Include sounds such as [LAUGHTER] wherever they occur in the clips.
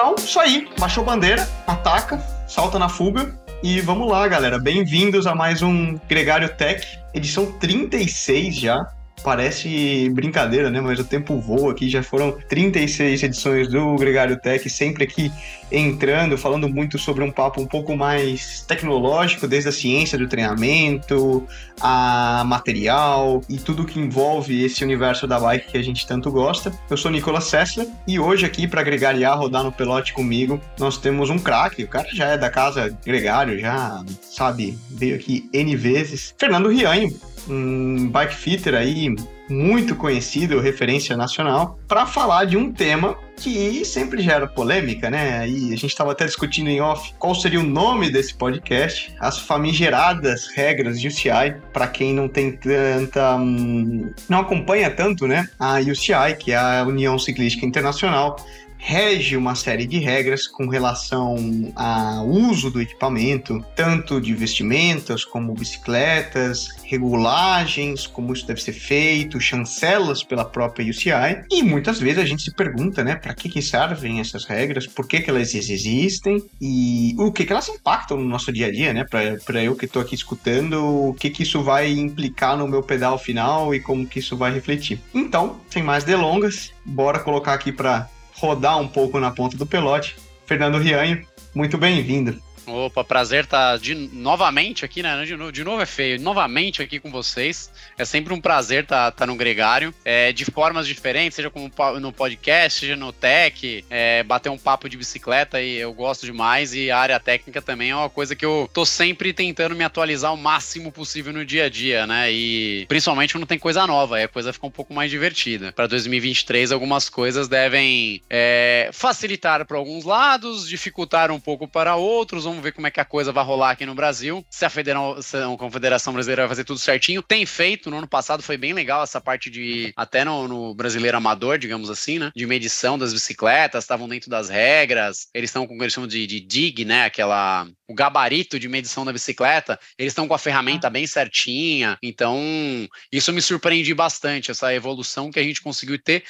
Então, isso aí. Baixou bandeira, ataca, salta na fuga. E vamos lá, galera. Bem-vindos a mais um Gregário Tech, edição 36 já parece brincadeira, né? Mas o tempo voa aqui, já foram 36 edições do Gregário Tech, sempre aqui entrando, falando muito sobre um papo um pouco mais tecnológico, desde a ciência do treinamento, a material e tudo que envolve esse universo da bike que a gente tanto gosta. Eu sou Nicolas Sessler e hoje aqui para Gregariar rodar no pelote comigo, nós temos um craque, o cara já é da casa Gregário, já sabe, veio aqui N vezes. Fernando Rianho, um bike fitter aí muito conhecido, referência nacional, para falar de um tema que sempre gera polêmica, né? E a gente estava até discutindo em off qual seria o nome desse podcast, as famigeradas regras de UCI, para quem não tem tanta. Hum, não acompanha tanto, né? A UCI, que é a União Ciclística Internacional, rege uma série de regras com relação ao uso do equipamento, tanto de vestimentas como bicicletas, regulagens, como isso deve ser feito, chancelas pela própria UCI. E muitas vezes a gente se pergunta, né, para que, que servem essas regras, por que, que elas existem e o que, que elas impactam no nosso dia a dia, né? Para eu que estou aqui escutando, o que, que isso vai implicar no meu pedal final e como que isso vai refletir. Então, sem mais delongas, bora colocar aqui para rodar um pouco na ponta do pelote. Fernando Rianho, muito bem-vindo. Opa, prazer estar tá de, novamente aqui, né? De novo, de novo é feio, novamente aqui com vocês. É sempre um prazer estar tá, tá no Gregário, é, de formas diferentes, seja como no podcast, seja no tech, é, bater um papo de bicicleta e eu gosto demais. E a área técnica também é uma coisa que eu tô sempre tentando me atualizar o máximo possível no dia a dia, né? E principalmente quando tem coisa nova, aí a coisa fica um pouco mais divertida. Para 2023, algumas coisas devem é, facilitar para alguns lados, dificultar um pouco para outros. Vamos Vamos ver como é que a coisa vai rolar aqui no Brasil. Se a, Federação, a Confederação Brasileira vai fazer tudo certinho. Tem feito, no ano passado foi bem legal essa parte de. Até no, no brasileiro amador, digamos assim, né? De medição das bicicletas, estavam dentro das regras. Eles estão com o que eles chamam de, de DIG, né? Aquela. O gabarito de medição da bicicleta. Eles estão com a ferramenta ah. bem certinha. Então, isso me surpreende bastante, essa evolução que a gente conseguiu ter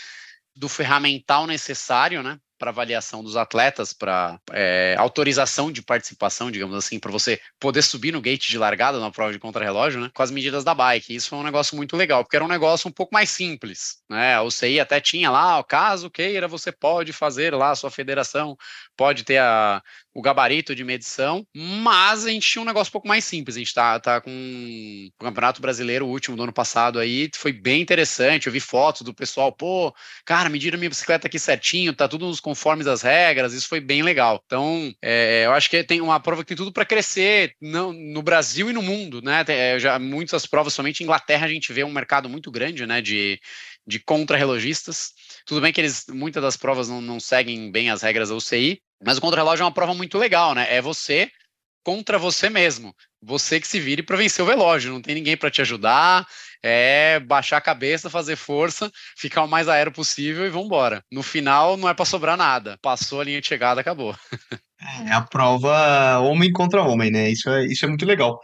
do ferramental necessário, né? Para avaliação dos atletas, para é, autorização de participação, digamos assim, para você poder subir no gate de largada na prova de contrarrelógio, né? Com as medidas da bike. Isso foi um negócio muito legal, porque era um negócio um pouco mais simples, né? A UCI até tinha lá, caso queira, você pode fazer lá a sua federação, pode ter a, o gabarito de medição, mas a gente tinha um negócio um pouco mais simples. A gente tá, tá com o Campeonato Brasileiro, o último do ano passado aí, foi bem interessante. Eu vi fotos do pessoal, pô, cara, mediram minha bicicleta aqui certinho, tá tudo nos conformes das regras, isso foi bem legal. Então, é, eu acho que tem uma prova que tem tudo para crescer no, no, Brasil e no mundo, né? Tem, é, já muitas provas, somente em Inglaterra a gente vê um mercado muito grande, né, de, de contra-relogistas. Tudo bem que eles, muitas das provas não, não seguem bem as regras da UCI, mas o contra-relógio é uma prova muito legal, né? É você contra você mesmo. Você que se vire para vencer o relógio, não tem ninguém para te ajudar. É baixar a cabeça, fazer força, ficar o mais aéreo possível e embora. No final não é para sobrar nada. Passou a linha de chegada, acabou. É a prova homem contra homem, né? Isso é, isso é muito legal.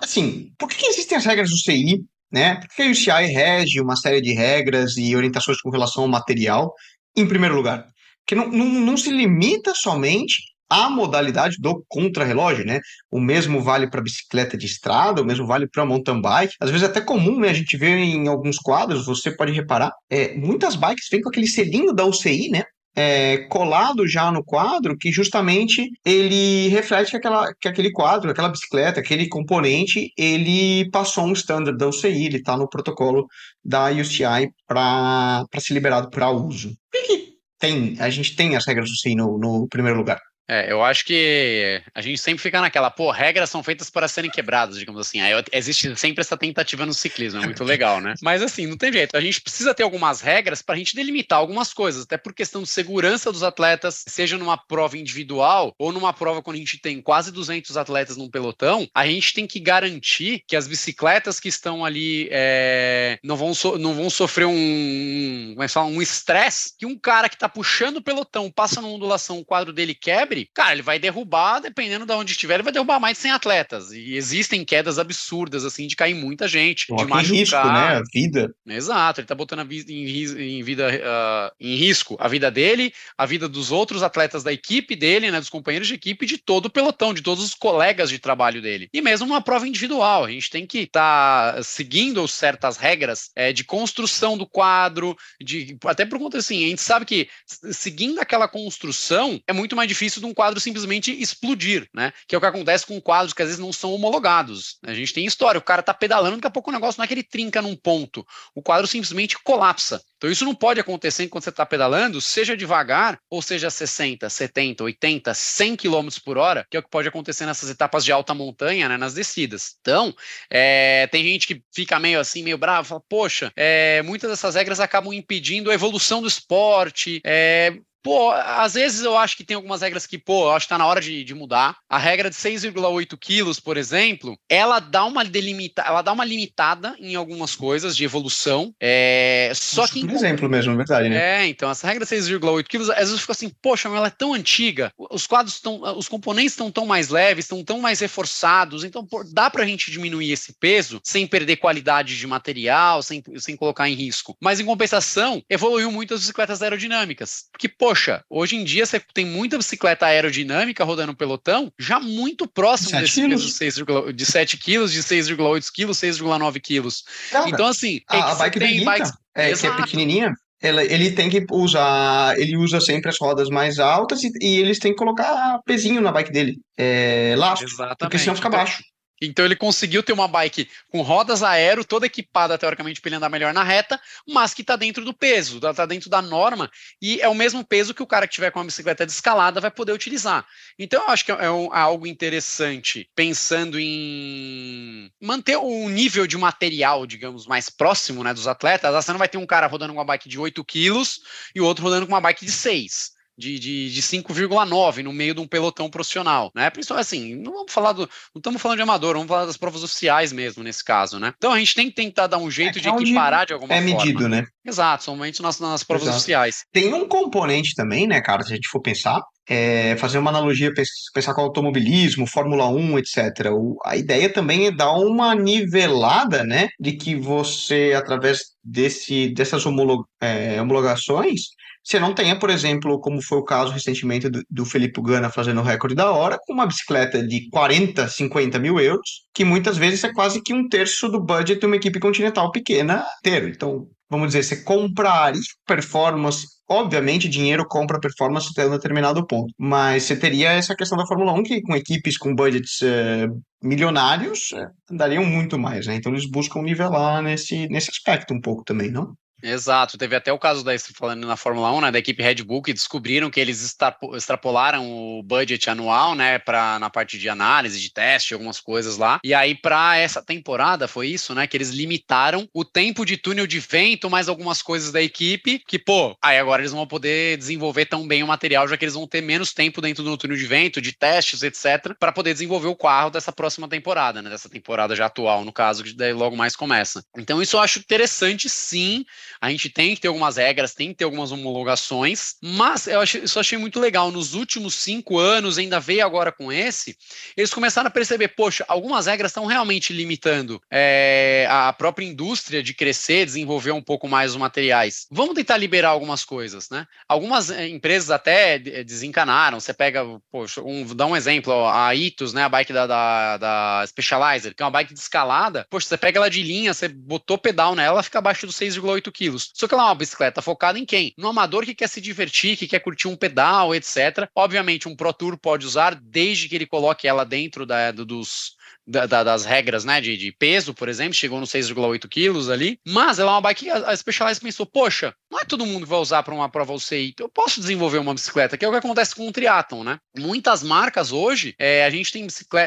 Assim, por que existem as regras do CI né? Porque a UCI rege uma série de regras e orientações com relação ao material, em primeiro lugar. Que não, não, não se limita somente à modalidade do contrarrelógio, né? O mesmo vale para bicicleta de estrada, o mesmo vale para mountain bike. Às vezes é até comum, né? A gente vê em alguns quadros, você pode reparar, é, muitas bikes vêm com aquele selinho da UCI, né? É, colado já no quadro que justamente ele reflete que, aquela, que aquele quadro, aquela bicicleta, aquele componente, ele passou um standard da UCI, ele está no protocolo da UCI para ser liberado para uso. Por que tem, a gente tem as regras do UCI no, no primeiro lugar? É, eu acho que a gente sempre fica naquela, pô, regras são feitas para serem quebradas, digamos assim. Aí existe sempre essa tentativa no ciclismo, é muito [LAUGHS] legal, né? Mas assim, não tem jeito. A gente precisa ter algumas regras para a gente delimitar algumas coisas, até por questão de segurança dos atletas, seja numa prova individual ou numa prova quando a gente tem quase 200 atletas num pelotão, a gente tem que garantir que as bicicletas que estão ali é, não, vão so, não vão sofrer um, como é que fala, um estresse, que um cara que está puxando o pelotão passa numa ondulação, o quadro dele quebra Cara, ele vai derrubar, dependendo de onde estiver, ele vai derrubar mais de 100 atletas. E existem quedas absurdas, assim, de cair muita gente, de machucar. risco, né? A vida. Exato, ele tá botando a vida em, em, vida, uh, em risco a vida dele, a vida dos outros atletas da equipe dele, né, dos companheiros de equipe, de todo o pelotão, de todos os colegas de trabalho dele. E mesmo uma prova individual, a gente tem que estar tá seguindo certas regras é, de construção do quadro, de até por conta assim, a gente sabe que seguindo aquela construção é muito mais difícil de um quadro simplesmente explodir, né? Que é o que acontece com quadros que às vezes não são homologados. A gente tem história, o cara tá pedalando, daqui a pouco o negócio não é que ele trinca num ponto, o quadro simplesmente colapsa. Então isso não pode acontecer enquanto você está pedalando, seja devagar, ou seja 60, 70, 80, 100 km por hora, que é o que pode acontecer nessas etapas de alta montanha, né, nas descidas. Então, é, tem gente que fica meio assim, meio bravo, fala, poxa, é, muitas dessas regras acabam impedindo a evolução do esporte, é, Pô, às vezes eu acho que tem algumas regras que, pô, eu acho que tá na hora de, de mudar. A regra de 6,8 quilos, por exemplo, ela dá uma delimita, ela dá uma limitada em algumas coisas de evolução. É, só que. Por exemplo mesmo, é verdade, né? É, então, essa regra de 6,8 quilos, às vezes fica assim, poxa, mas ela é tão antiga, os quadros estão. Os componentes estão tão mais leves, estão tão mais reforçados, então pô, dá pra gente diminuir esse peso sem perder qualidade de material, sem, sem colocar em risco. Mas em compensação, evoluiu muito as bicicletas aerodinâmicas. Porque, pô, poxa, hoje em dia você tem muita bicicleta aerodinâmica rodando no pelotão, já muito próximo desse peso de 6, de 7 quilos, de 6,8 quilos, 6,9 quilos. Então, assim, a, a bike tem bikes, é, que é pequenininha, ele tem que usar, ele usa sempre as rodas mais altas e, e eles têm que colocar pezinho na bike dele, é, laço, Exatamente. porque senão fica então, baixo. Então ele conseguiu ter uma bike com rodas aero, toda equipada teoricamente para ele andar melhor na reta, mas que está dentro do peso, está dentro da norma e é o mesmo peso que o cara que tiver com uma bicicleta de escalada vai poder utilizar. Então eu acho que é, um, é algo interessante pensando em manter o nível de material, digamos, mais próximo né, dos atletas. Você não vai ter um cara rodando com uma bike de 8 quilos e o outro rodando com uma bike de 6 de, de, de 5,9 no meio de um pelotão profissional, né? Principalmente assim, não vamos falar do. Não estamos falando de amador, vamos falar das provas oficiais mesmo nesse caso, né? Então a gente tem que tentar dar um jeito é de é equiparar de alguma é forma. É medido, né? Exato, somente nas, nas provas Exato. oficiais. Tem um componente também, né, cara, se a gente for pensar, é, fazer uma analogia, pensar com automobilismo, Fórmula 1, etc. O, a ideia também é dar uma nivelada, né, de que você, através desse, dessas homolog, é, homologações, você não tenha, por exemplo, como foi o caso recentemente do, do Felipe Gana fazendo o recorde da hora, com uma bicicleta de 40, 50 mil euros, que muitas vezes é quase que um terço do budget de uma equipe continental pequena ter. Então, vamos dizer, você comprar performance Obviamente, dinheiro compra performance até um determinado ponto, mas você teria essa questão da Fórmula 1 que com equipes com budgets uh, milionários andariam muito mais, né? Então eles buscam nivelar nesse, nesse aspecto um pouco também, não? Exato, teve até o caso da falando na Fórmula 1, né, da equipe Red Bull que descobriram que eles extrapolaram o budget anual, né, para na parte de análise, de teste, algumas coisas lá. E aí para essa temporada foi isso, né, que eles limitaram o tempo de túnel de vento, mais algumas coisas da equipe, que pô, aí agora eles vão poder desenvolver tão bem o material, já que eles vão ter menos tempo dentro do túnel de vento, de testes, etc, para poder desenvolver o carro dessa próxima temporada, né, dessa temporada já atual, no caso, que daí logo mais começa. Então isso eu acho interessante sim a gente tem que ter algumas regras, tem que ter algumas homologações, mas eu achei, isso achei muito legal. Nos últimos cinco anos, ainda veio agora com esse, eles começaram a perceber, poxa, algumas regras estão realmente limitando é, a própria indústria de crescer, desenvolver um pouco mais os materiais. Vamos tentar liberar algumas coisas, né? Algumas eh, empresas até desencanaram. Você pega, poxa, um, dá um exemplo, a Itus, né, a bike da, da, da Specializer, que é uma bike de escalada. Poxa, você pega ela de linha, você botou pedal nela, ela fica abaixo dos 6,8 quilos. Só que ela é uma bicicleta focada em quem? No amador que quer se divertir, que quer curtir um pedal, etc. Obviamente, um Pro Tour pode usar desde que ele coloque ela dentro da, dos da, da, das regras né, de, de, peso, por exemplo, chegou no 6,8 quilos ali, mas ela é uma bike que a, a Specialized pensou, poxa, não é todo mundo que vai usar para uma prova UCI, eu posso desenvolver uma bicicleta, que é o que acontece com o triatlon, né? Muitas marcas hoje, é, a gente tem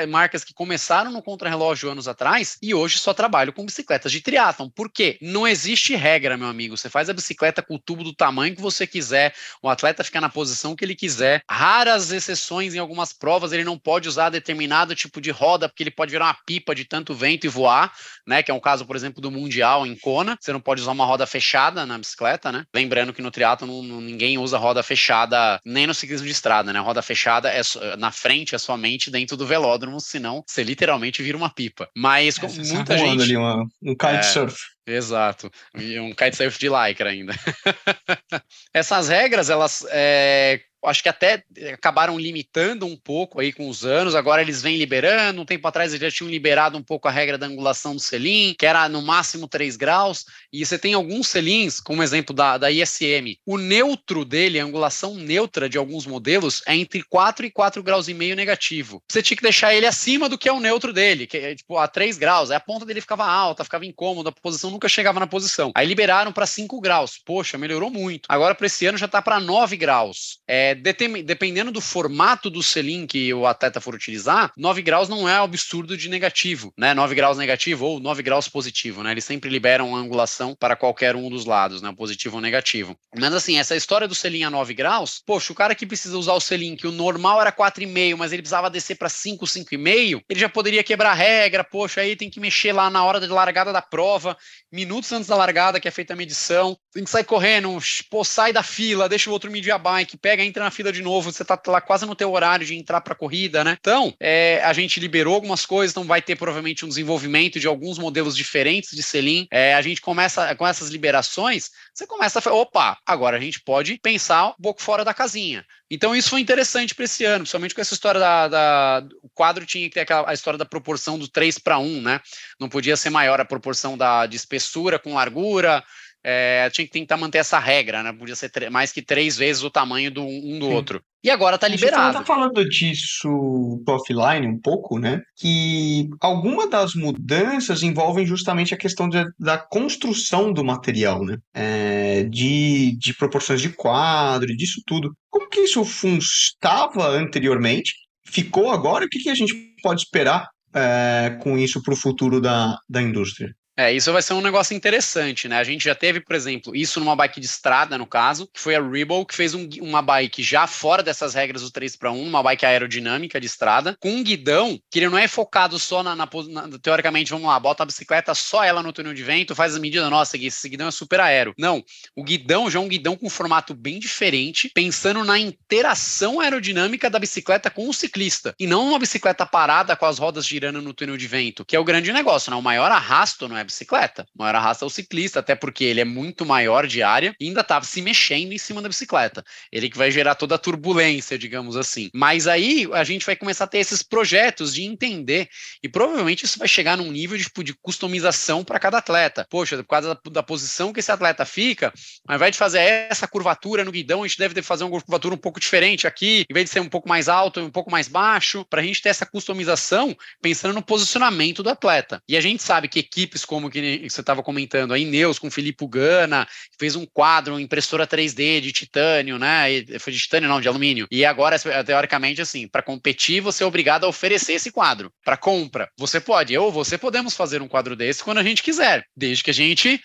marcas que começaram no contrarrelógio anos atrás e hoje só trabalham com bicicletas de triatlon. Por quê? Não existe regra, meu amigo. Você faz a bicicleta com o tubo do tamanho que você quiser, o atleta fica na posição que ele quiser. Raras exceções em algumas provas, ele não pode usar determinado tipo de roda, porque ele pode virar uma pipa de tanto vento e voar, né? Que é um caso, por exemplo, do Mundial em Kona. Você não pode usar uma roda fechada na bicicleta, né? Lembrando que no triatlo ninguém usa roda fechada, nem no ciclismo de estrada, né? Roda fechada é na frente é somente dentro do velódromo, senão você literalmente vira uma pipa. Mas é, muita gente. Ali uma, um kitesurf. É, exato. E um kitesurf de lycra ainda. [LAUGHS] Essas regras, elas é, acho que até acabaram limitando um pouco aí com os anos, agora eles vêm liberando, um tempo atrás eles já tinham liberado um pouco a regra da angulação do selim, que era no máximo 3 graus, e você tem alguns selins, como exemplo da, da ISM, o neutro dele, a angulação neutra de alguns modelos, é entre 4 e 4 graus e meio negativo. Você tinha que deixar ele acima do que é o neutro dele, que é tipo a 3 graus, a ponta dele ficava alta, ficava incômoda, a posição nunca chegava na posição. Aí liberaram para 5 graus, poxa, melhorou muito. Agora para esse ano já está para 9 graus. É, dependendo do formato do selim que o atleta for utilizar, 9 graus não é absurdo de negativo, né? 9 graus negativo ou 9 graus positivo, né? Eles sempre liberam a angulação para qualquer um dos lados, né? Positivo ou negativo. Mas assim, essa história do selim a 9 graus, poxa, o cara que precisa usar o selim, que o normal era 4,5, mas ele precisava descer para 5, 5,5, ele já poderia quebrar a regra, poxa, aí tem que mexer lá na hora de largada da prova, minutos antes da largada que é feita a medição, tem que sair correndo, pô, sai da fila, deixa o outro medir a bike, pega, entra na fila de novo, você tá lá quase no teu horário de entrar para a corrida, né? Então, é, a gente liberou algumas coisas, então vai ter provavelmente um desenvolvimento de alguns modelos diferentes de selim. É, a gente começa com essas liberações, você começa a falar, opa, agora a gente pode pensar um pouco fora da casinha. Então isso foi interessante para esse ano, principalmente com essa história da, da, O quadro tinha que ter aquela, a história da proporção do 3 para 1, né? Não podia ser maior a proporção da, de espessura com largura, é, tinha que tentar manter essa regra, né? Podia ser mais que três vezes o tamanho do um do Sim. outro. E agora está liberado. Você está falando disso offline um pouco, né? Que alguma das mudanças envolvem justamente a questão de, da construção do material, né? É, de, de proporções de quadro, disso tudo. Como que isso estava anteriormente? Ficou agora? O que, que a gente pode esperar é, com isso para o futuro da, da indústria? É, isso vai ser um negócio interessante, né? A gente já teve, por exemplo, isso numa bike de estrada, no caso, que foi a Reebok, que fez um, uma bike já fora dessas regras do 3 para 1, uma bike aerodinâmica de estrada, com um guidão que ele não é focado só na, na, na, teoricamente, vamos lá, bota a bicicleta só ela no túnel de vento, faz a medida, nossa, esse guidão é super aero. Não, o guidão já é um guidão com um formato bem diferente, pensando na interação aerodinâmica da bicicleta com o ciclista, e não uma bicicleta parada com as rodas girando no túnel de vento, que é o grande negócio, né? O maior arrasto não é bicicleta. O maior arrasto é o ciclista, até porque ele é muito maior de área e ainda estava se mexendo em cima da bicicleta. Ele que vai gerar toda a turbulência, digamos assim. Mas aí a gente vai começar a ter esses projetos de entender e provavelmente isso vai chegar num nível de, tipo, de customização para cada atleta. Poxa, por causa da, da, posição que esse atleta fica, ao invés de fazer essa curvatura no guidão, a gente deve fazer uma curvatura um pouco diferente aqui, em vez de ser um pouco mais alto e um pouco mais baixo, para a gente ter essa customização pensando no posicionamento do atleta. E a gente sabe que equipes como como que você estava comentando, a Ineus com Filipe Gana, fez um quadro, uma impressora 3D de titânio, né? E, foi de titânio, não, de alumínio. E agora, teoricamente, assim, para competir, você é obrigado a oferecer esse quadro. Para compra, você pode, eu ou você podemos fazer um quadro desse quando a gente quiser, desde que a gente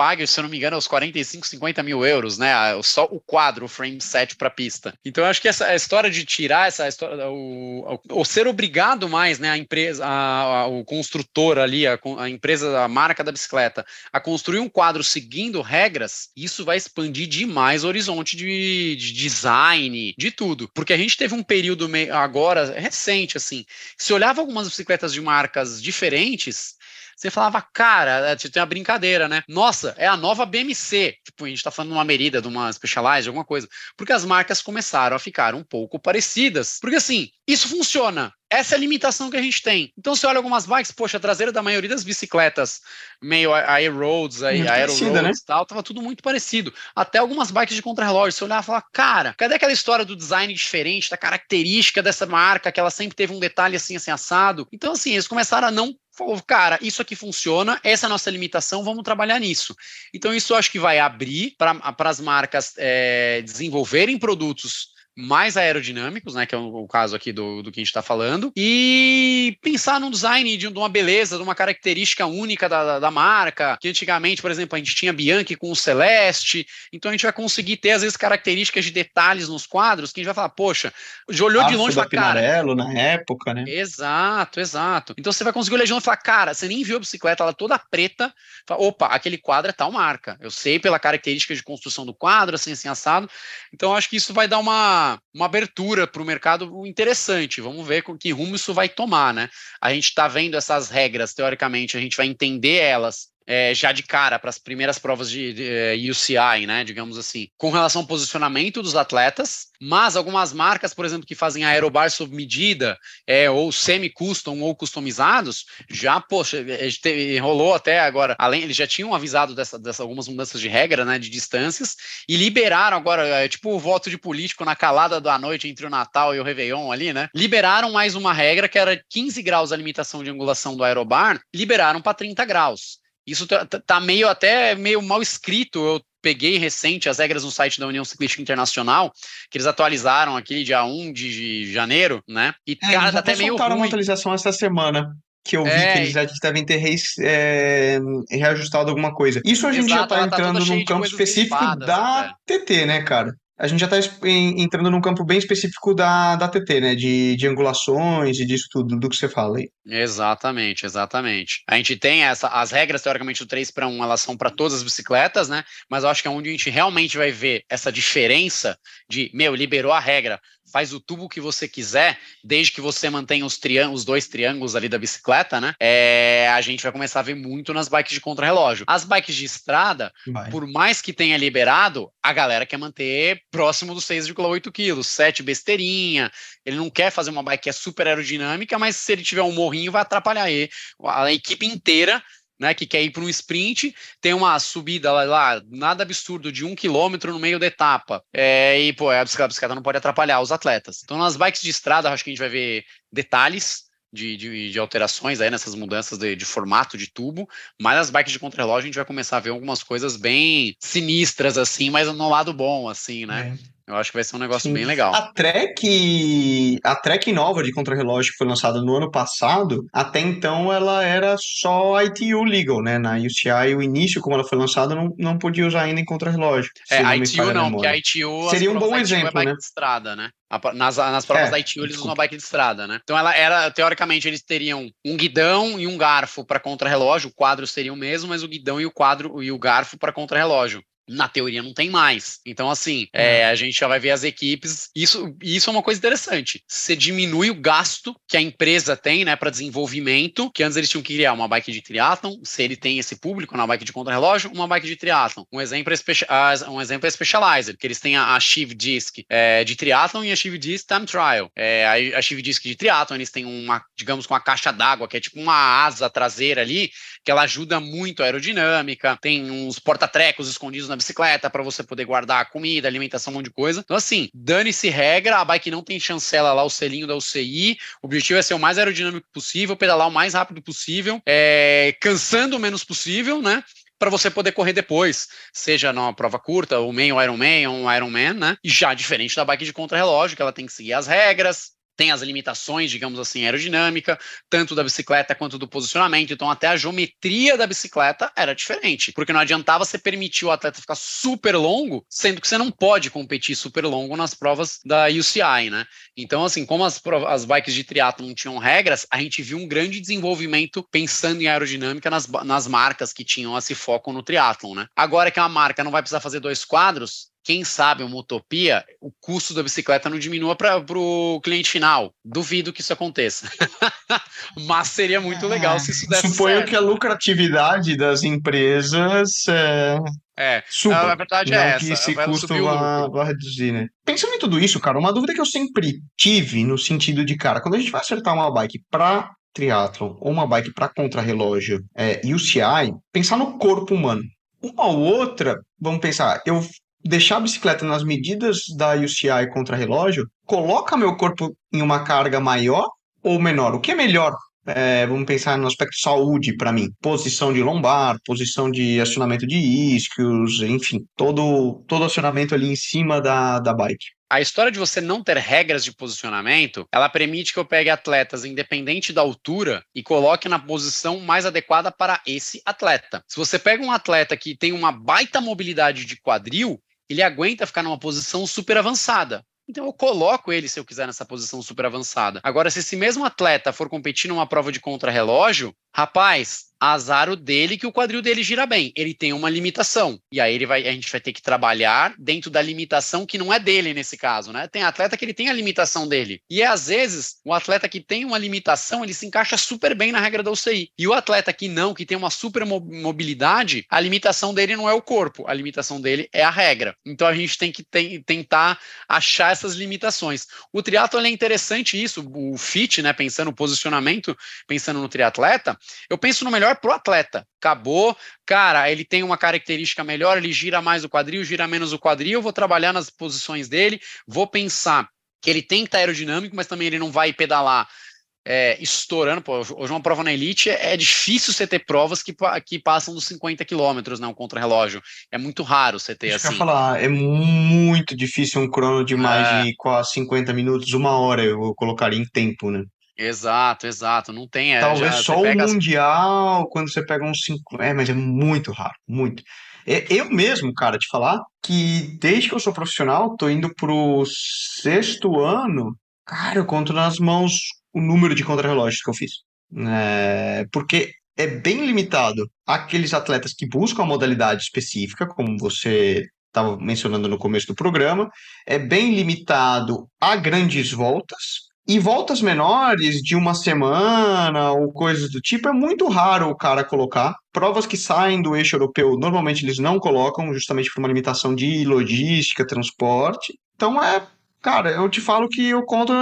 pague, se eu não me engano, os 45, 50 mil euros, né? Só o quadro, o frame set para pista. Então, eu acho que essa história de tirar essa história, o, o, o ser obrigado mais, né? A empresa, a, a, o construtor ali, a, a, empresa, a marca da bicicleta, a construir um quadro seguindo regras, isso vai expandir demais o horizonte de, de design, de tudo. Porque a gente teve um período meio, agora, recente, assim, se olhava algumas bicicletas de marcas diferentes, você falava, cara, é, tem uma brincadeira, né? Nossa, é a nova BMC. Tipo, a gente tá falando de uma Merida, de uma Specialized, alguma coisa. Porque as marcas começaram a ficar um pouco parecidas. Porque assim, isso funciona. Essa é a limitação que a gente tem. Então, você olha algumas bikes, poxa, a traseira da maioria das bicicletas, meio air roads, aí, aero roads né? tal, tava tudo muito parecido. Até algumas bikes de contrarrelógio, você olhava e falava, cara, cadê aquela história do design diferente, da característica dessa marca, que ela sempre teve um detalhe assim, assim, assado? Então, assim, eles começaram a não falou, cara, isso aqui funciona, essa é a nossa limitação, vamos trabalhar nisso. Então, isso eu acho que vai abrir para as marcas é, desenvolverem produtos mais aerodinâmicos, né? Que é o, caso aqui do, do que a gente está falando, e pensar num design de, uma beleza, de uma característica única da, da, da, marca, que antigamente, por exemplo, a gente tinha Bianchi com o Celeste, então a gente vai conseguir ter, às vezes, características de detalhes nos quadros que a gente vai falar, poxa, já olhou de longe e fala, cara. na época, né? Exato, exato. Então você vai conseguir olhar de longe e falar, cara, você nem viu a bicicleta, ela toda preta, fala, opa, aquele quadro é tal marca. Eu sei pela característica de construção do quadro, assim, assim, assado. Então acho que isso vai dar uma, uma abertura para o mercado interessante. Vamos ver com que rumo isso vai tomar, né? A gente está vendo essas regras, teoricamente, a gente vai entender elas é, já de cara para as primeiras provas de, de, é, UCI, né, digamos assim, com relação ao posicionamento dos atletas, mas algumas marcas, por exemplo, que fazem aerobar sob medida, é, ou semi-custom ou customizados, já, poxa, é, rolou até agora, além, eles já tinham avisado dessa, dessa algumas mudanças de regra, né, de distâncias, e liberaram agora, é, tipo o voto de político na calada da noite entre o Natal e o Réveillon ali, né, liberaram mais uma regra que era 15 graus a limitação de angulação do aerobar, liberaram para 30 graus. Isso tá, tá, tá meio até meio mal escrito. Eu peguei recente as regras no site da União Ciclística Internacional, que eles atualizaram aquele dia 1 de janeiro, né? E, é, cara, tá até meio ruim. uma atualização essa semana que eu vi é, que eles já devem ter re, é, reajustado alguma coisa. Isso a gente exato, já tá, tá entrando num campo específico da TT, né, cara? A gente já está entrando num campo bem específico da, da TT, né? De, de angulações e disso tudo, do que você fala aí. Exatamente, exatamente. A gente tem essa, as regras, teoricamente, do 3 para 1, elas são para todas as bicicletas, né? Mas eu acho que é onde a gente realmente vai ver essa diferença de, meu, liberou a regra, faz o tubo que você quiser, desde que você mantenha os, os dois triângulos ali da bicicleta, né? É, a gente vai começar a ver muito nas bikes de contrarrelógio. As bikes de estrada, vai. por mais que tenha liberado, a galera quer manter próximo dos 6,8 quilos, 7 besteirinha. Ele não quer fazer uma bike que é super aerodinâmica, mas se ele tiver um morrinho, vai atrapalhar ele. A equipe inteira né, que quer ir para um sprint, tem uma subida lá, lá, nada absurdo, de um quilômetro no meio da etapa. É, e, pô, a bicicleta, a bicicleta não pode atrapalhar os atletas. Então, nas bikes de estrada, acho que a gente vai ver detalhes, de, de, de, alterações aí nessas mudanças de, de, formato de tubo, mas as bikes de contrarrelógio a gente vai começar a ver algumas coisas bem sinistras, assim, mas no lado bom, assim, né? É. Eu acho que vai ser um negócio Sim. bem legal. A Trek, a Trek nova de contrarrelógio que foi lançada no ano passado, até então ela era só ITU legal, né? Na UCI, o início, como ela foi lançada, não, não podia usar ainda em contrarrelógio. É, não ITU não, porque a ITU seria um bom é exemplo, é né? De estrada, né? Nas, nas provas é, da ITU eles usam uma bike de estrada, né? Então ela era, teoricamente, eles teriam um guidão e um garfo para contrarrelógio, o quadro seria o mesmo, mas o guidão e o quadro e o garfo para contrarrelógio na teoria não tem mais. Então, assim, é, a gente já vai ver as equipes. Isso, isso é uma coisa interessante. Você diminui o gasto que a empresa tem, né, para desenvolvimento, que antes eles tinham que criar uma bike de triatlon, se ele tem esse público na bike de contrarrelógio, uma bike de triatlon. Um exemplo é, um exemplo é Specializer, que eles têm a, a Shiv Disc é, de triatlon e a Shiv Disc Time Trial. É, a, a Shiv Disc de triatlon, eles têm uma, digamos, com uma caixa d'água, que é tipo uma asa traseira ali, que ela ajuda muito a aerodinâmica, tem uns porta-trecos escondidos na bicicleta para você poder guardar comida, alimentação, um monte de coisa. Então, assim, dane-se regra, a bike não tem chancela lá, o selinho da UCI. O objetivo é ser o mais aerodinâmico possível, pedalar o mais rápido possível, é, cansando o menos possível, né? para você poder correr depois, seja numa prova curta, o meio Ironman ou um Ironman, né? E já diferente da bike de contrarrelógio, que ela tem que seguir as regras, tem as limitações, digamos assim, aerodinâmica, tanto da bicicleta quanto do posicionamento. Então, até a geometria da bicicleta era diferente, porque não adiantava você permitir o atleta ficar super longo, sendo que você não pode competir super longo nas provas da UCI, né? Então, assim, como as, as bikes de triatlo não tinham regras, a gente viu um grande desenvolvimento pensando em aerodinâmica nas, nas marcas que tinham esse foco no triatlon, né? Agora que uma marca não vai precisar fazer dois quadros, quem sabe uma utopia, o custo da bicicleta não diminua para o cliente final. Duvido que isso aconteça. [LAUGHS] Mas seria muito legal se isso desse Suponho certo. que a lucratividade das empresas é... É, Super. a verdade é essa. que esse custo vai, reduzir, né? Pensando em tudo isso, cara, uma dúvida que eu sempre tive no sentido de, cara, quando a gente vai acertar uma bike para triatlon ou uma bike para contrarrelógio é, UCI, pensar no corpo humano. Uma ou outra, vamos pensar, eu deixar a bicicleta nas medidas da UCI contra relógio, coloca meu corpo em uma carga maior ou menor? O que é melhor é, vamos pensar no aspecto saúde para mim. Posição de lombar, posição de acionamento de isquios, enfim, todo, todo acionamento ali em cima da, da bike. A história de você não ter regras de posicionamento, ela permite que eu pegue atletas independente da altura e coloque na posição mais adequada para esse atleta. Se você pega um atleta que tem uma baita mobilidade de quadril, ele aguenta ficar numa posição super avançada. Então eu coloco ele, se eu quiser, nessa posição super avançada. Agora, se esse mesmo atleta for competir numa prova de contrarrelógio, rapaz, azar o dele que o quadril dele gira bem. Ele tem uma limitação. E aí ele vai, a gente vai ter que trabalhar dentro da limitação que não é dele nesse caso, né? Tem atleta que ele tem a limitação dele. E às vezes, o atleta que tem uma limitação, ele se encaixa super bem na regra da UCI. E o atleta que não, que tem uma super mobilidade, a limitação dele não é o corpo, a limitação dele é a regra. Então a gente tem que tentar achar essas limitações. O triatlo é interessante isso, o fit, né, pensando no posicionamento, pensando no triatleta, eu penso no melhor pro atleta. Acabou, cara, ele tem uma característica melhor, ele gira mais o quadril, gira menos o quadril, eu vou trabalhar nas posições dele, vou pensar que ele tem que estar aerodinâmico, mas também ele não vai pedalar é, estourando. Pô, hoje uma prova na Elite é, é, difícil você ter provas que, que passam dos 50 quilômetros, né? Um contra-relógio. É muito raro você ter Deixa assim. Eu falar, é muito difícil um crono de mais é. de quase 50 minutos, uma hora eu colocaria em tempo, né? Exato, exato. Não tem. É, Talvez já, só o Mundial, as... quando você pega uns 5. É, mas é muito raro, muito. Eu mesmo, cara, te falar que desde que eu sou profissional, tô indo pro sexto ano, cara, eu conto nas mãos o número de contrarrelógios que eu fiz. É, porque é bem limitado aqueles atletas que buscam a modalidade específica, como você estava mencionando no começo do programa, é bem limitado a grandes voltas, e voltas menores de uma semana ou coisas do tipo é muito raro o cara colocar. Provas que saem do eixo europeu, normalmente eles não colocam, justamente por uma limitação de logística, transporte. Então é. Cara, eu te falo que eu conto.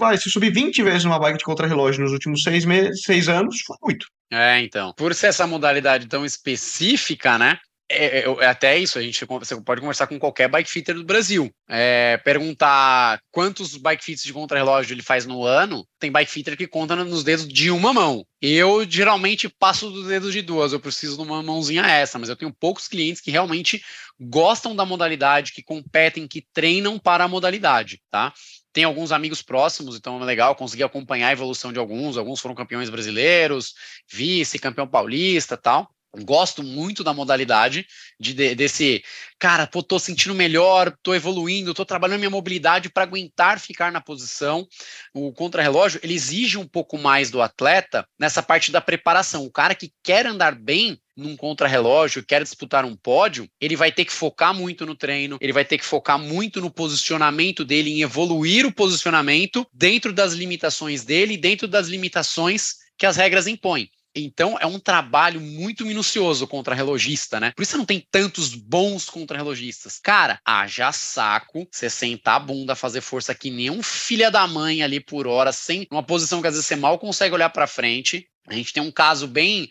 Vai, se eu subir 20 vezes numa bike de contrarrelógio nos últimos seis, meses, seis anos, foi muito. É, então. Por ser essa modalidade tão específica, né? É, é, é, até isso, a gente você pode conversar com qualquer bike fitter do Brasil. É, perguntar quantos bike fits de contrarrelógio ele faz no ano, tem bike fitter que conta nos dedos de uma mão. Eu geralmente passo dos dedos de duas, eu preciso de uma mãozinha essa, mas eu tenho poucos clientes que realmente gostam da modalidade, que competem, que treinam para a modalidade, tá? Tem alguns amigos próximos, então é legal conseguir acompanhar a evolução de alguns. Alguns foram campeões brasileiros, vice, campeão paulista tal. Gosto muito da modalidade de, de, desse cara, pô, tô sentindo melhor, tô evoluindo, tô trabalhando minha mobilidade para aguentar ficar na posição. O contrarrelógio, ele exige um pouco mais do atleta nessa parte da preparação. O cara que quer andar bem num contrarrelógio, quer disputar um pódio, ele vai ter que focar muito no treino, ele vai ter que focar muito no posicionamento dele, em evoluir o posicionamento dentro das limitações dele, dentro das limitações que as regras impõem. Então é um trabalho muito minucioso contra relogista, né? Por isso não tem tantos bons contra-relogistas. Cara, haja saco você sentar a bunda, fazer força que nem um filha da mãe ali por hora, sem uma posição que às vezes você mal consegue olhar para frente. A gente tem um caso bem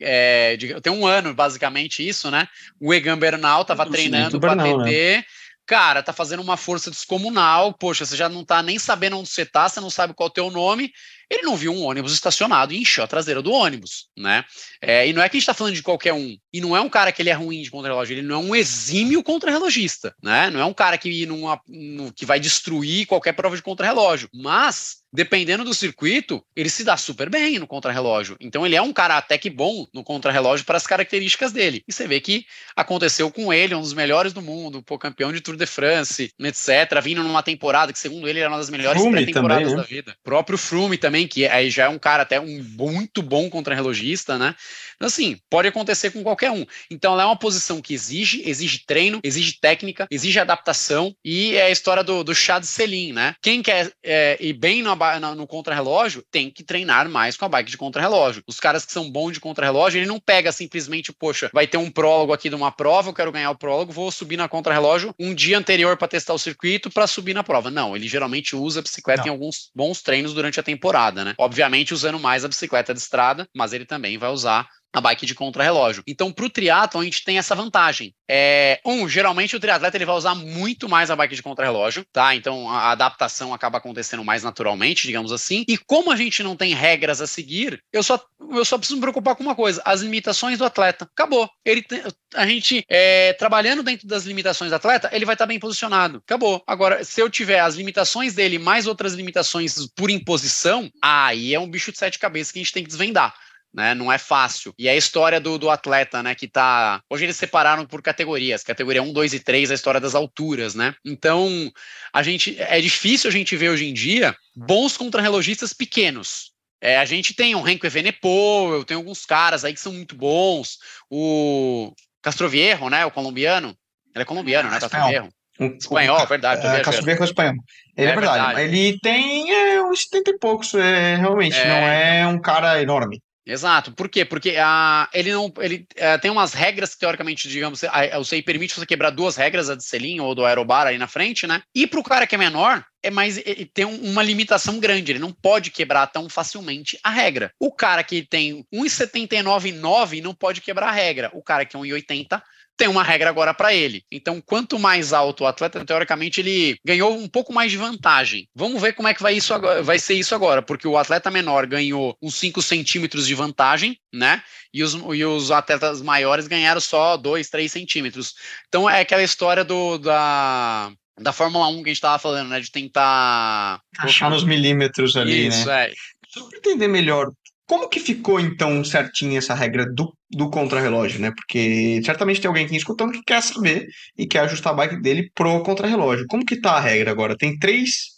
é, de, tem um ano, basicamente, isso, né? O Egan Bernal estava treinando para TT. Né? Cara, tá fazendo uma força descomunal. Poxa, você já não tá nem sabendo onde você tá, você não sabe qual é o teu nome ele não viu um ônibus estacionado e encheu a traseira do ônibus, né? É, e não é que a gente está falando de qualquer um. E não é um cara que ele é ruim de contrarrelógio, ele não é um exímio contrarrelogista, né? Não é um cara que, numa, no, que vai destruir qualquer prova de contrarrelógio. Mas, dependendo do circuito, ele se dá super bem no contrarrelógio. Então ele é um cara até que bom no contrarrelógio para as características dele. E você vê que aconteceu com ele, um dos melhores do mundo, pô, campeão de Tour de France, etc. Vindo numa temporada que, segundo ele, era uma das melhores pré-temporadas né? da vida. O próprio Frume também também, que aí já é um cara até um muito bom contra-relogista, né? Então, assim, pode acontecer com qualquer um. Então, ela é uma posição que exige, exige treino, exige técnica, exige adaptação, e é a história do, do chá de selim, né? Quem quer é, ir bem no, no, no contra-relógio tem que treinar mais com a bike de contra-relógio. Os caras que são bons de contra-relógio, ele não pega simplesmente, poxa, vai ter um prólogo aqui de uma prova, eu quero ganhar o prólogo, vou subir na contra-relógio um dia anterior para testar o circuito para subir na prova. Não, ele geralmente usa a bicicleta não. em alguns bons treinos durante a temporada, né? Obviamente usando mais a bicicleta de estrada, mas ele também vai usar a bike de contrarrelógio. Então, para o triatlo a gente tem essa vantagem. É, um, geralmente o triatleta ele vai usar muito mais a bike de contrarrelógio, tá? Então, a adaptação acaba acontecendo mais naturalmente, digamos assim. E como a gente não tem regras a seguir, eu só, eu só preciso me preocupar com uma coisa: as limitações do atleta. Acabou. Ele tem, a gente, é, trabalhando dentro das limitações do atleta, ele vai estar bem posicionado. Acabou. Agora, se eu tiver as limitações dele mais outras limitações por imposição, aí é um bicho de sete cabeças que a gente tem que desvendar né? Não é fácil. E a história do, do atleta, né? Que tá. Hoje eles separaram por categorias, categoria 1, 2 e 3, a história das alturas, né? Então, a gente. É difícil a gente ver hoje em dia bons contrarrelogistas pequenos. É, a gente tem o Renko Evenepoel, eu tenho alguns caras aí que são muito bons. O Castrovierro, né? O colombiano. Ele é colombiano, né? Castrovierro. Um, espanhol, verdade. É, Castrovierro é espanhol. Ele é, é verdade. verdade. Ele tem é, uns 70 e poucos, é, realmente. É, não é um cara enorme. Exato. Por quê? Porque a, ele não. Ele é, tem umas regras que, teoricamente, digamos, a, o CI permite você quebrar duas regras, a de selim ou do aerobar aí na frente, né? E para o cara que é menor, é mais tem uma limitação grande, ele não pode quebrar tão facilmente a regra. O cara que tem 1,79,9 não pode quebrar a regra. O cara que é 1,80 tem uma regra agora para ele. Então, quanto mais alto o atleta, teoricamente, ele ganhou um pouco mais de vantagem. Vamos ver como é que vai, isso agora, vai ser isso agora, porque o atleta menor ganhou uns 5 centímetros de vantagem, né? E os, e os atletas maiores ganharam só 2, 3 centímetros. Então, é aquela história do, da, da Fórmula 1 que a gente estava falando, né? De tentar. Achar nos milímetros ali, Isso, né? é. Só para entender melhor, como que ficou então certinha essa regra do, do contrarrelógio, né? Porque certamente tem alguém aqui escutando que quer saber e quer ajustar a bike dele pro contrarrelógio. Como que tá a regra agora? Tem três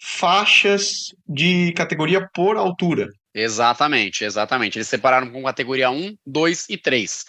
faixas de categoria por altura. Exatamente, exatamente. Eles separaram com categoria 1, 2 e 3.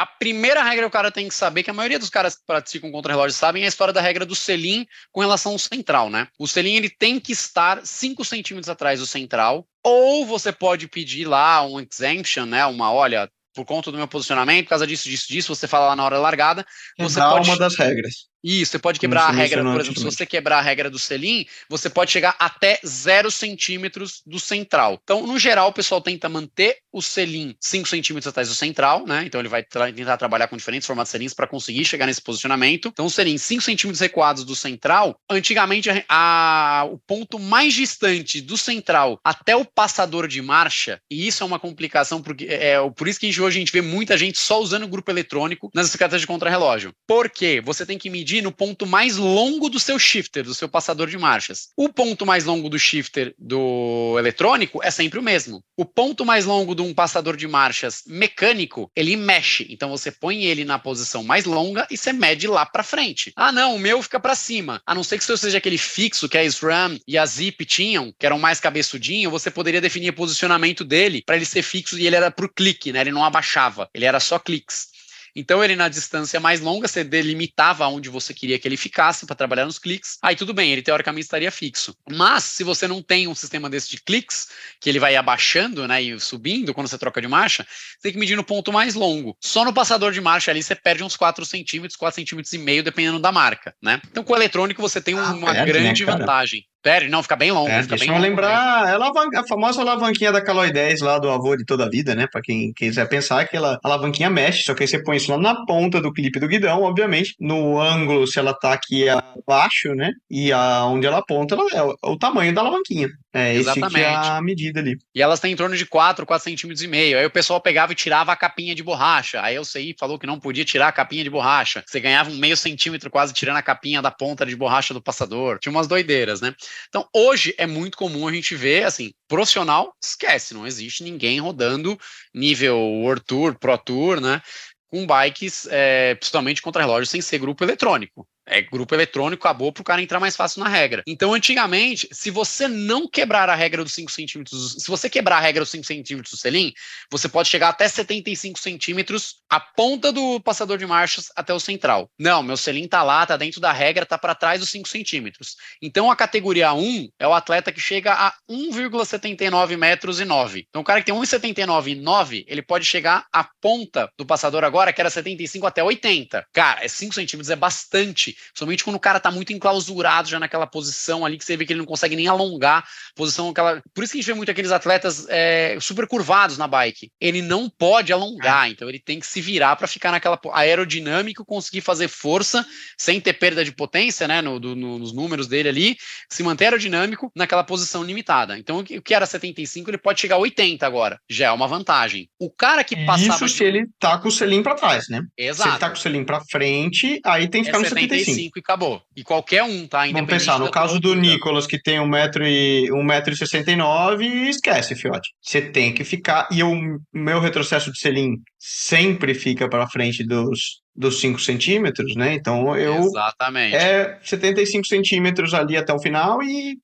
A primeira regra que o cara tem que saber, que a maioria dos caras que praticam contra-relógio sabem, é a história da regra do selim com relação ao central, né? O selim ele tem que estar 5 centímetros atrás do central, ou você pode pedir lá um exemption, né? Uma, olha, por conta do meu posicionamento, por causa disso, disso, disso, você fala lá na hora largada. Você pode... uma das regras. Isso, você pode quebrar a regra, por exemplo, se você quebrar a regra do selim, você pode chegar até 0 centímetros do central. Então, no geral, o pessoal tenta manter o selim 5 centímetros atrás do central, né? Então, ele vai tra tentar trabalhar com diferentes formatos de selins para conseguir chegar nesse posicionamento. Então, o selim 5 centímetros recuados do central, antigamente, a, a, o ponto mais distante do central até o passador de marcha, e isso é uma complicação, porque é, é por isso que a gente, hoje a gente vê muita gente só usando o grupo eletrônico nas bicicletas de contrarrelógio. Por quê? Você tem que medir medir no ponto mais longo do seu shifter, do seu passador de marchas. O ponto mais longo do shifter do eletrônico é sempre o mesmo. O ponto mais longo de um passador de marchas mecânico, ele mexe. Então você põe ele na posição mais longa e você mede lá para frente. Ah, não, o meu fica para cima. A não ser que seu seja aquele fixo que a SRAM e a Zip tinham, que eram mais cabeçudinho, você poderia definir o posicionamento dele para ele ser fixo e ele era por clique, né? Ele não abaixava, ele era só cliques. Então, ele na distância mais longa, você delimitava onde você queria que ele ficasse para trabalhar nos cliques. Aí tudo bem, ele teoricamente estaria fixo. Mas, se você não tem um sistema desse de cliques, que ele vai abaixando né, e subindo quando você troca de marcha, você tem que medir no ponto mais longo. Só no passador de marcha ali você perde uns 4 centímetros, 4 centímetros e meio, dependendo da marca. Né? Então, com o eletrônico, você tem ah, uma perde, né, grande né, vantagem. Perde, não, fica bem longo. É, fica deixa bem eu lembrar né? a, a, famosa alavanquinha da Caloi 10 lá do avô de toda a vida, né? Pra quem quiser pensar, aquela alavanquinha mexe, só que aí você põe isso lá na ponta do clipe do guidão, obviamente. No ângulo, se ela tá aqui abaixo, né? E a, onde ela aponta, ela é o, o tamanho da alavanquinha. É Exatamente. esse que é a medida ali. E elas têm em torno de 4, 4 centímetros e meio. Aí o pessoal pegava e tirava a capinha de borracha. Aí o CI falou que não podia tirar a capinha de borracha. Você ganhava um meio centímetro quase tirando a capinha da ponta de borracha do passador. Tinha umas doideiras, né? Então, hoje é muito comum a gente ver, assim, profissional, esquece, não existe ninguém rodando nível World Tour, Pro Tour, né? Com bikes, é, principalmente contra relógio, sem ser grupo eletrônico é grupo eletrônico, acabou para o cara entrar mais fácil na regra. Então, antigamente, se você não quebrar a regra dos 5 centímetros, se você quebrar a regra dos 5 centímetros do selim, você pode chegar até 75 centímetros a ponta do passador de marchas até o central. Não, meu selim tá lá, tá dentro da regra, tá para trás dos 5 centímetros. Então, a categoria 1 é o atleta que chega a 1,79 metros e 9. Então, o cara que tem 1,79 e 9, ele pode chegar à ponta do passador agora, que era 75 até 80. Cara, é 5 centímetros é bastante somente quando o cara tá muito enclausurado já naquela posição ali, que você vê que ele não consegue nem alongar, posição aquela. Por isso que a gente vê muito aqueles atletas é, super curvados na bike. Ele não pode alongar, é. então ele tem que se virar para ficar naquela aerodinâmica, conseguir fazer força sem ter perda de potência, né, no, do, no, nos números dele ali, se manter aerodinâmico naquela posição limitada. Então o que era 75, ele pode chegar a 80 agora, já é uma vantagem. O cara que passava. Isso se ele tá com o selim para trás, né? Exato. Se ele tá com o selim para frente, aí tem que ficar é no 75. 75 e acabou. E qualquer um, tá? Vamos pensar, no caso do Nicolas, que tem 1,69m, e esquece, fiote. Você tem que ficar. E o meu retrocesso de selim sempre fica para frente dos, dos 5 centímetros, né? Então eu. Exatamente. É 75 centímetros ali até o final e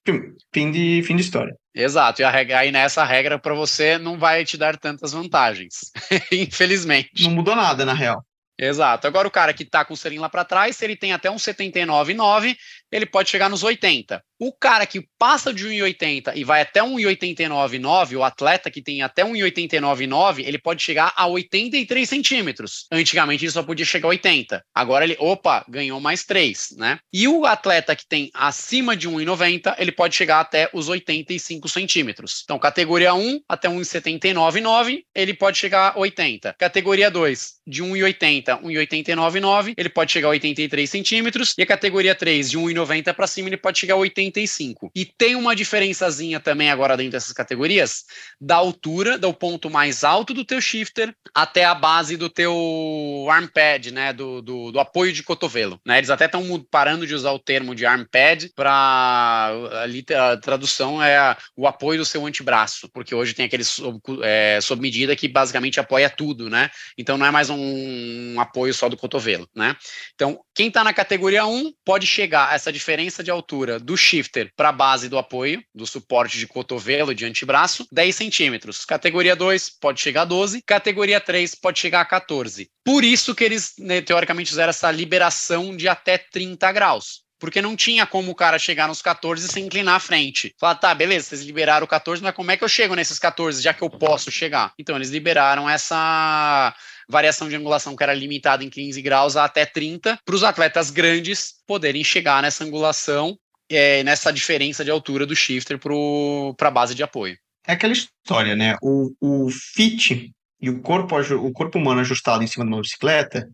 fim de, fim de história. Exato, e a regra, aí nessa regra para você não vai te dar tantas vantagens, [LAUGHS] infelizmente. Não mudou nada, na real. Exato. Agora o cara que está com o selim lá para trás, ele tem até um 79,9, ele pode chegar nos 80. O cara que passa de 1,80 e vai até 1,89,9, o atleta que tem até 1,89,9, ele pode chegar a 83 centímetros. Antigamente ele só podia chegar a 80. Agora ele, opa, ganhou mais 3, né? E o atleta que tem acima de 1,90, ele pode chegar até os 85 centímetros. Então, categoria 1 até 1,79,9, ele pode chegar a 80. Categoria 2, de 1,80, 1,89,9, ele pode chegar a 83 centímetros. E a categoria 3, de 1,90 para cima, ele pode chegar a 80 85. E tem uma diferençazinha também agora dentro dessas categorias da altura, do ponto mais alto do teu shifter até a base do teu arm pad, né, do, do, do apoio de cotovelo, né? Eles até estão parando de usar o termo de arm pad para ali a tradução é a, o apoio do seu antebraço, porque hoje tem aquele sob, é, sob medida que basicamente apoia tudo, né? Então não é mais um, um apoio só do cotovelo, né? Então, quem está na categoria 1 pode chegar a essa diferença de altura do shifter para a base do apoio, do suporte de cotovelo de antebraço, 10 centímetros. Categoria 2 pode chegar a 12, categoria 3 pode chegar a 14. Por isso que eles, né, teoricamente, fizeram essa liberação de até 30 graus porque não tinha como o cara chegar nos 14 e se inclinar à frente. Falar, tá, beleza, vocês liberaram o 14, mas como é que eu chego nesses 14, já que eu posso chegar? Então, eles liberaram essa variação de angulação que era limitada em 15 graus a até 30, para os atletas grandes poderem chegar nessa angulação é, nessa diferença de altura do shifter para a base de apoio. É aquela história, né? O, o fit e o corpo, o corpo humano ajustado em cima de uma bicicleta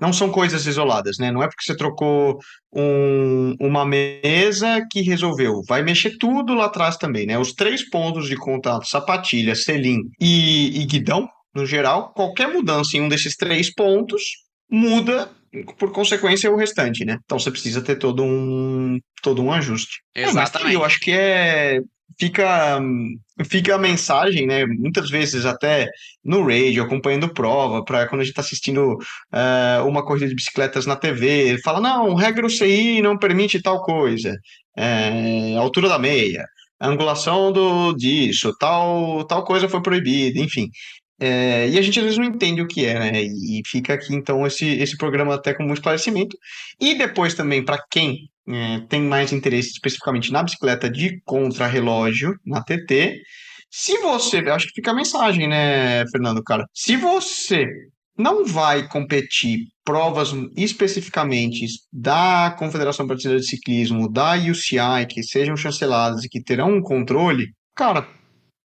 não são coisas isoladas, né? Não é porque você trocou um, uma mesa que resolveu. Vai mexer tudo lá atrás também, né? Os três pontos de contato, sapatilha, selim e, e guidão, no geral, qualquer mudança em um desses três pontos muda por consequência o restante, né? Então você precisa ter todo um todo um ajuste. Exatamente. É, eu acho que é fica fica a mensagem, né? Muitas vezes até no radio, acompanhando prova, para quando a gente está assistindo uh, uma corrida de bicicletas na TV, fala não, regra UCI não permite tal coisa, é, altura da meia, angulação do disso, tal tal coisa foi proibida, enfim. É, e a gente às vezes não entende o que é, né? E fica aqui então esse, esse programa até como um esclarecimento. E depois também, para quem é, tem mais interesse especificamente na bicicleta de contrarrelógio, na TT, se você. Acho que fica a mensagem, né, Fernando, cara? Se você não vai competir provas especificamente da Confederação Brasileira de Ciclismo, da UCI, que sejam chanceladas e que terão um controle, cara,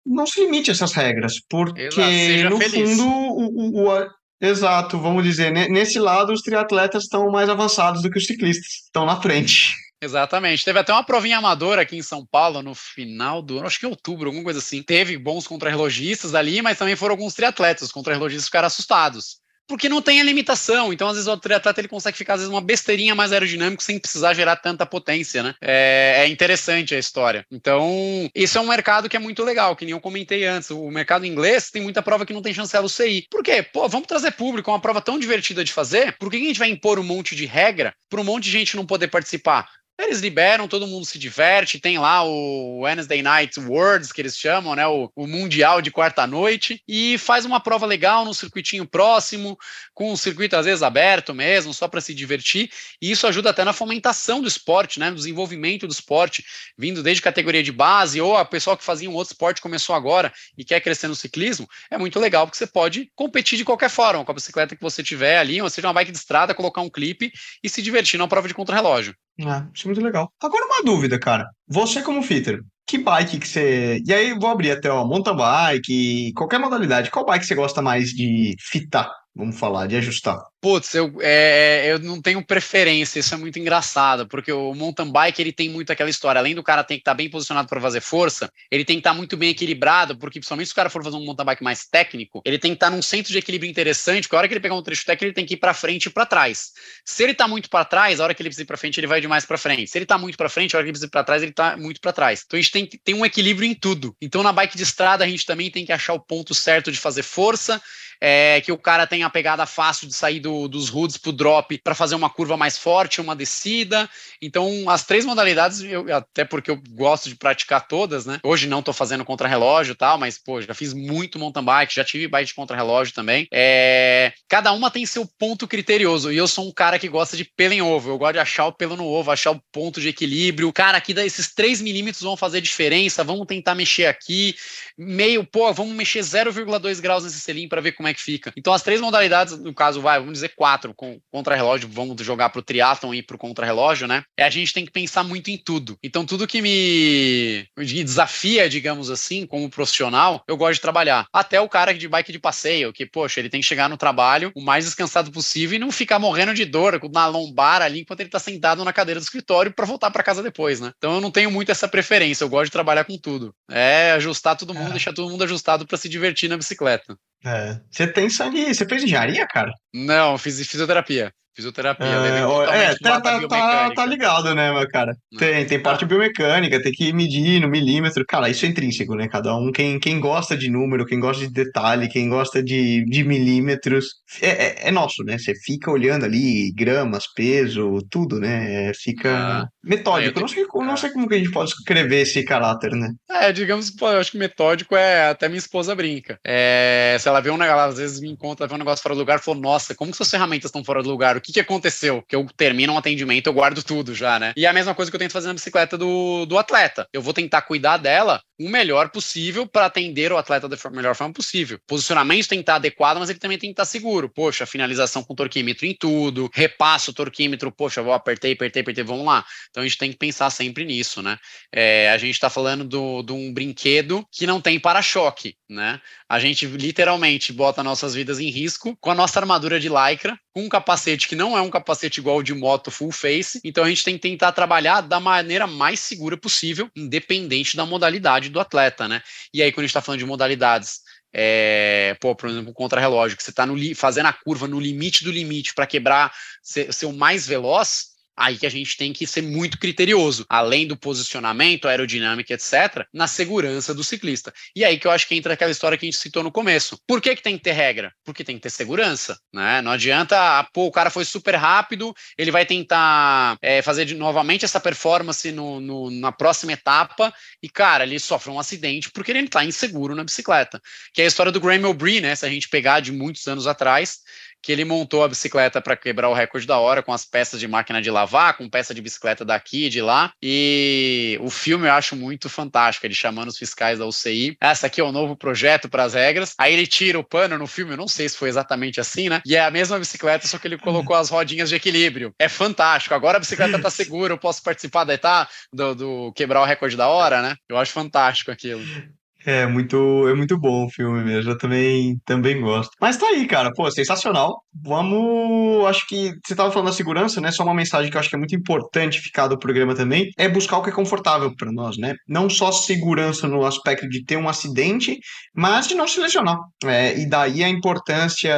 não se limite a essas regras, porque Exato, no feliz. fundo o, o, o, exato, vamos dizer, nesse lado os triatletas estão mais avançados do que os ciclistas, estão na frente. Exatamente. Teve até uma provinha amadora aqui em São Paulo no final do ano, acho que outubro, alguma coisa assim. Teve bons contrarrelogistas ali, mas também foram alguns triatletas. Os contrarrelogistas ficaram assustados porque não tem a limitação. Então, às vezes, o triatleta ele consegue ficar, às vezes, uma besteirinha mais aerodinâmico sem precisar gerar tanta potência, né? É, é, interessante a história. Então, isso é um mercado que é muito legal, que nem eu comentei antes. O mercado inglês tem muita prova que não tem chancela UCI. Por quê? Pô, vamos trazer público, é uma prova tão divertida de fazer, por que a gente vai impor um monte de regra para um monte de gente não poder participar? Eles liberam, todo mundo se diverte, tem lá o Wednesday Night Worlds, que eles chamam, né? O, o Mundial de quarta-noite, e faz uma prova legal no circuitinho próximo, com o circuito às vezes aberto mesmo, só para se divertir, e isso ajuda até na fomentação do esporte, né? No desenvolvimento do esporte, vindo desde categoria de base, ou a pessoa que fazia um outro esporte começou agora e quer crescer no ciclismo, é muito legal, porque você pode competir de qualquer forma, com a bicicleta que você tiver ali, ou seja, uma bike de estrada, colocar um clipe e se divertir numa prova de contrarrelógio. É muito legal. Agora uma dúvida, cara. Você como fitter, que bike que você... E aí vou abrir até, ó, mountain bike, qualquer modalidade. Qual bike você gosta mais de fitar? Vamos falar, de ajustar. Putz, eu, é, eu não tenho preferência, isso é muito engraçado, porque o mountain bike ele tem muito aquela história, além do cara ter que estar tá bem posicionado para fazer força, ele tem que estar tá muito bem equilibrado, porque principalmente se o cara for fazer um mountain bike mais técnico, ele tem que estar tá num centro de equilíbrio interessante, porque a hora que ele pegar um trecho técnico, ele tem que ir para frente e para trás. Se ele está muito para trás, a hora que ele precisa ir para frente, ele vai demais para frente. Se ele está muito para frente, a hora que ele precisa ir para trás, ele está muito para trás. Então a gente tem ter um equilíbrio em tudo. Então na bike de estrada a gente também tem que achar o ponto certo de fazer força, é, que o cara tenha a pegada fácil de sair do, dos hoods pro drop para fazer uma curva mais forte, uma descida. Então, as três modalidades, eu, até porque eu gosto de praticar todas, né? Hoje não tô fazendo contra-relógio e tal, mas, pô, já fiz muito mountain bike, já tive bike de contra-relógio também. É, cada uma tem seu ponto criterioso, e eu sou um cara que gosta de pelo em ovo, eu gosto de achar o pelo no ovo, achar o ponto de equilíbrio. Cara, aqui esses 3 milímetros vão fazer diferença, vamos tentar mexer aqui. Meio, pô, vamos mexer 0,2 graus nesse selim para ver como é que fica. Então, as três modalidades, no caso, vai, vamos dizer quatro, com contra-relógio, vamos jogar para o triatlon e para o contra-relógio, né? É a gente tem que pensar muito em tudo. Então, tudo que me, me desafia, digamos assim, como profissional, eu gosto de trabalhar. Até o cara de bike de passeio, que, poxa, ele tem que chegar no trabalho o mais descansado possível e não ficar morrendo de dor na lombar ali enquanto ele está sentado na cadeira do escritório para voltar para casa depois, né? Então, eu não tenho muito essa preferência, eu gosto de trabalhar com tudo. É ajustar todo mundo, é. deixar todo mundo ajustado para se divertir na bicicleta. É. Você tem sangue. Você fez engenharia, cara? Não, fiz fisioterapia. Fisioterapia. É, é tá, tá, tá, tá, ligado, né, meu cara? Hum. Tem, tem parte biomecânica, tem que medir no milímetro. Cara, isso é intrínseco, né? Cada um, quem, quem gosta de número, quem gosta de detalhe, quem gosta de, de milímetros, é, é, é nosso, né? Você fica olhando ali gramas, peso, tudo, né? Fica ah, metódico. Não, sei, não sei como que a gente pode escrever esse caráter, né? É, digamos que eu acho que metódico é. Até minha esposa brinca. É, se ela vê um negócio, às vezes me encontra, vê um negócio fora do lugar, falou: Nossa, como que suas ferramentas estão fora do lugar? Que, que aconteceu? Que eu termino um atendimento, eu guardo tudo já, né? E é a mesma coisa que eu tento fazer na bicicleta do, do atleta. Eu vou tentar cuidar dela o melhor possível para atender o atleta da melhor forma possível. Posicionamento tem que estar adequado, mas ele também tem que estar seguro. Poxa, finalização com torquímetro em tudo, repasso torquímetro, poxa, vou apertei, apertei, apertei, vamos lá. Então a gente tem que pensar sempre nisso, né? É, a gente está falando de um brinquedo que não tem para-choque, né? A gente literalmente bota nossas vidas em risco com a nossa armadura de lycra, com um capacete que não é um capacete igual de moto full face. Então a gente tem que tentar trabalhar da maneira mais segura possível, independente da modalidade do atleta, né? E aí, quando a gente está falando de modalidades é, pô, por exemplo, contra-relógio, que você está fazendo a curva no limite do limite para quebrar, ser, ser o mais veloz, Aí que a gente tem que ser muito criterioso, além do posicionamento, aerodinâmica, etc., na segurança do ciclista. E aí que eu acho que entra aquela história que a gente citou no começo. Por que, que tem que ter regra? Porque tem que ter segurança, né? Não adianta, ah, pô, o cara foi super rápido, ele vai tentar é, fazer de, novamente essa performance no, no, na próxima etapa e, cara, ele sofre um acidente porque ele está inseguro na bicicleta. Que é a história do Graham O'Brien, né? Se a gente pegar de muitos anos atrás, que ele montou a bicicleta para quebrar o recorde da hora com as peças de máquina de lavar, com peça de bicicleta daqui e de lá. E o filme eu acho muito fantástico, ele chamando os fiscais da UCI. Essa aqui é o novo projeto para as regras. Aí ele tira o pano no filme, eu não sei se foi exatamente assim, né? E é a mesma bicicleta, só que ele colocou as rodinhas de equilíbrio. É fantástico. Agora a bicicleta tá segura, eu posso participar da etapa do, do quebrar o recorde da hora, né? Eu acho fantástico aquilo. É muito, é muito bom o filme mesmo. Eu também, também gosto. Mas tá aí, cara. Pô, sensacional. Vamos. Acho que você tava falando da segurança, né? Só uma mensagem que eu acho que é muito importante ficar do programa também. É buscar o que é confortável para nós, né? Não só segurança no aspecto de ter um acidente, mas de não se lesionar. É, e daí a importância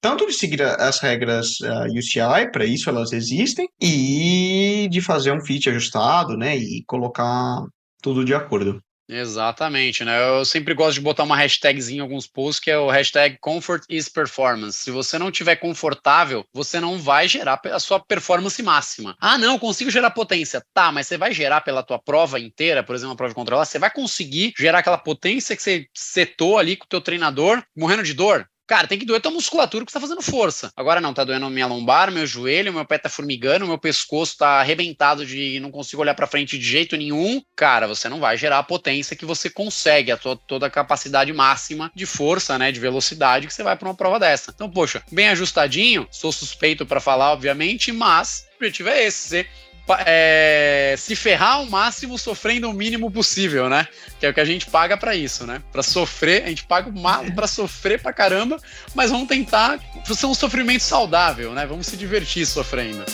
tanto de seguir as regras uh, UCI, para isso elas existem, e de fazer um fit ajustado, né? E colocar tudo de acordo. Exatamente, né? Eu sempre gosto de botar uma hashtagzinha em alguns posts que é o hashtag Comfort is Performance. Se você não tiver confortável, você não vai gerar a sua performance máxima. Ah, não, consigo gerar potência. Tá, mas você vai gerar pela tua prova inteira, por exemplo, uma prova de controlar, você vai conseguir gerar aquela potência que você setou ali com o teu treinador, morrendo de dor? Cara, tem que doer tua musculatura que tá fazendo força. Agora não, tá doendo minha lombar, meu joelho, meu pé tá formigando, meu pescoço tá arrebentado de não consigo olhar para frente de jeito nenhum. Cara, você não vai gerar a potência que você consegue, a tua, toda a capacidade máxima de força, né, de velocidade que você vai para uma prova dessa. Então, poxa, bem ajustadinho, sou suspeito para falar, obviamente, mas o objetivo é esse, ser é, se ferrar ao máximo sofrendo o mínimo possível, né? Que é o que a gente paga para isso, né? Para sofrer, a gente paga o máximo para sofrer pra caramba, mas vamos tentar ser um sofrimento saudável, né? Vamos se divertir sofrendo.